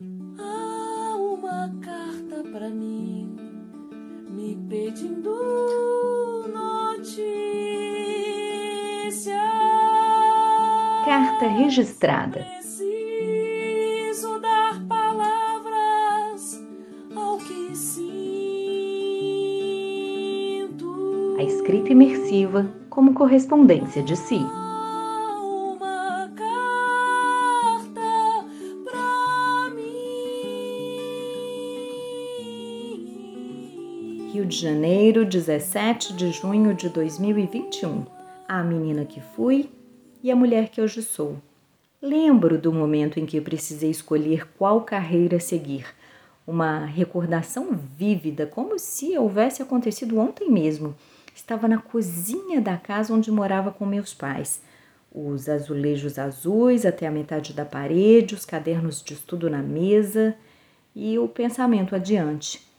Há uma carta para mim me pedindo notícia. Carta registrada. Preciso dar palavras ao que sinto. A escrita imersiva como correspondência de si. Rio de Janeiro, 17 de junho de 2021. A menina que fui e a mulher que hoje sou. Lembro do momento em que precisei escolher qual carreira seguir. Uma recordação vívida, como se houvesse acontecido ontem mesmo. Estava na cozinha da casa onde morava com meus pais. Os azulejos azuis até a metade da parede, os cadernos de estudo na mesa e o pensamento adiante.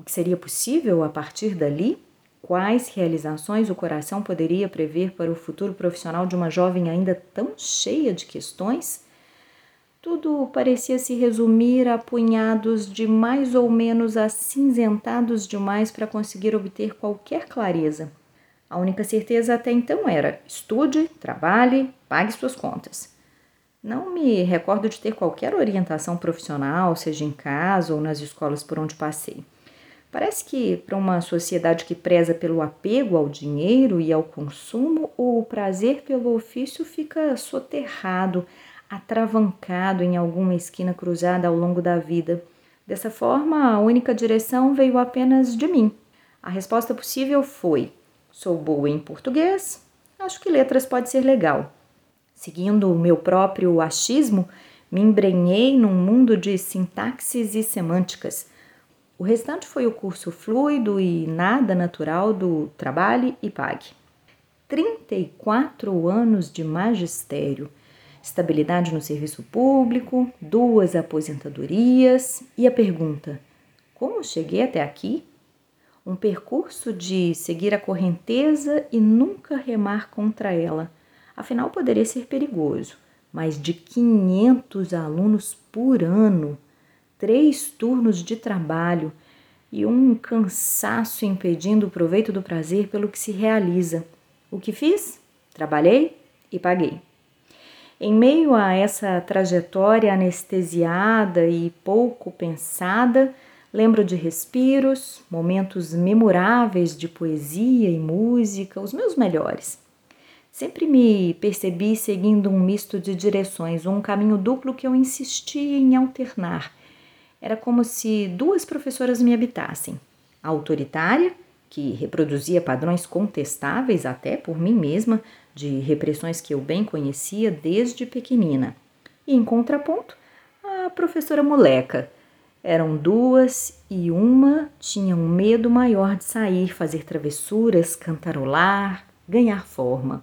O que seria possível a partir dali? Quais realizações o coração poderia prever para o futuro profissional de uma jovem ainda tão cheia de questões? Tudo parecia se resumir a punhados de mais ou menos acinzentados demais para conseguir obter qualquer clareza. A única certeza até então era: estude, trabalhe, pague suas contas. Não me recordo de ter qualquer orientação profissional, seja em casa ou nas escolas por onde passei. Parece que, para uma sociedade que preza pelo apego ao dinheiro e ao consumo, o prazer pelo ofício fica soterrado, atravancado em alguma esquina cruzada ao longo da vida. Dessa forma, a única direção veio apenas de mim. A resposta possível foi: sou boa em português, acho que letras pode ser legal. Seguindo o meu próprio achismo, me embrenhei num mundo de sintaxes e semânticas. O restante foi o curso fluido e nada natural do trabalhe e pague. 34 anos de magistério, estabilidade no serviço público, duas aposentadorias e a pergunta: como cheguei até aqui? Um percurso de seguir a correnteza e nunca remar contra ela. Afinal, poderia ser perigoso. Mais de 500 alunos por ano três turnos de trabalho e um cansaço impedindo o proveito do prazer pelo que se realiza. O que fiz? Trabalhei e paguei. Em meio a essa trajetória anestesiada e pouco pensada, lembro de respiros, momentos memoráveis de poesia e música, os meus melhores. Sempre me percebi seguindo um misto de direções, um caminho duplo que eu insistia em alternar era como se duas professoras me habitassem: a autoritária, que reproduzia padrões contestáveis até por mim mesma, de repressões que eu bem conhecia desde pequenina, e em contraponto, a professora moleca. Eram duas e uma tinha um medo maior de sair, fazer travessuras, cantarolar, ganhar forma.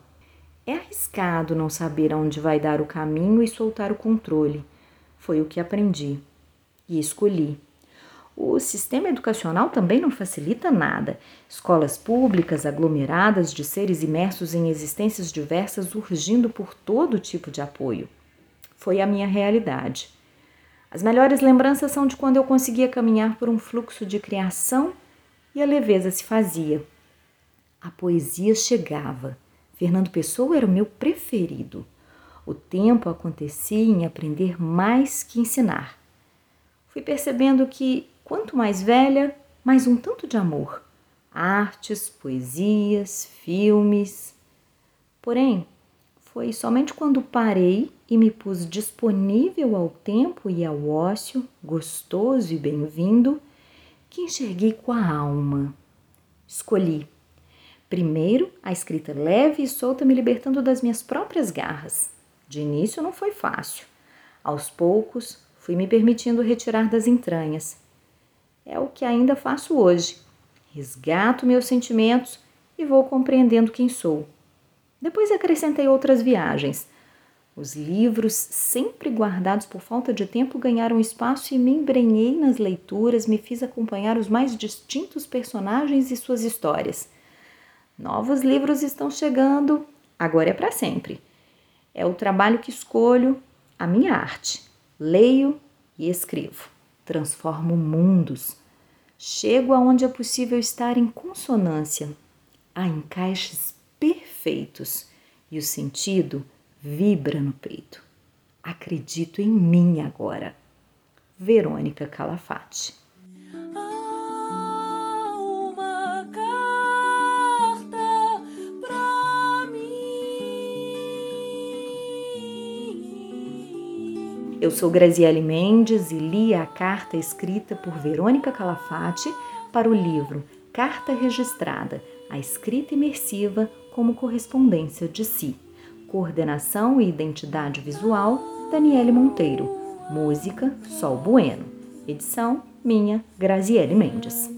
É arriscado não saber aonde vai dar o caminho e soltar o controle. Foi o que aprendi e escolhi. O sistema educacional também não facilita nada. Escolas públicas aglomeradas de seres imersos em existências diversas urgindo por todo tipo de apoio. Foi a minha realidade. As melhores lembranças são de quando eu conseguia caminhar por um fluxo de criação e a leveza se fazia. A poesia chegava. Fernando Pessoa era o meu preferido. O tempo acontecia em aprender mais que ensinar fui percebendo que, quanto mais velha, mais um tanto de amor. Artes, poesias, filmes. Porém, foi somente quando parei e me pus disponível ao tempo e ao ócio, gostoso e bem-vindo, que enxerguei com a alma. Escolhi. Primeiro, a escrita leve e solta me libertando das minhas próprias garras. De início não foi fácil. Aos poucos, Fui me permitindo retirar das entranhas. É o que ainda faço hoje. Resgato meus sentimentos e vou compreendendo quem sou. Depois acrescentei outras viagens. Os livros, sempre guardados por falta de tempo, ganharam espaço e me embrenhei nas leituras, me fiz acompanhar os mais distintos personagens e suas histórias. Novos livros estão chegando, agora é para sempre. É o trabalho que escolho, a minha arte. Leio e escrevo. Transformo mundos. Chego aonde é possível estar em consonância. Há encaixes perfeitos e o sentido vibra no peito. Acredito em mim agora. Verônica Calafate. Eu sou Graziele Mendes e li a carta escrita por Verônica Calafate para o livro Carta Registrada, a escrita imersiva como correspondência de si. Coordenação e identidade visual, Daniele Monteiro. Música, Sol Bueno. Edição, minha, Graziele Mendes.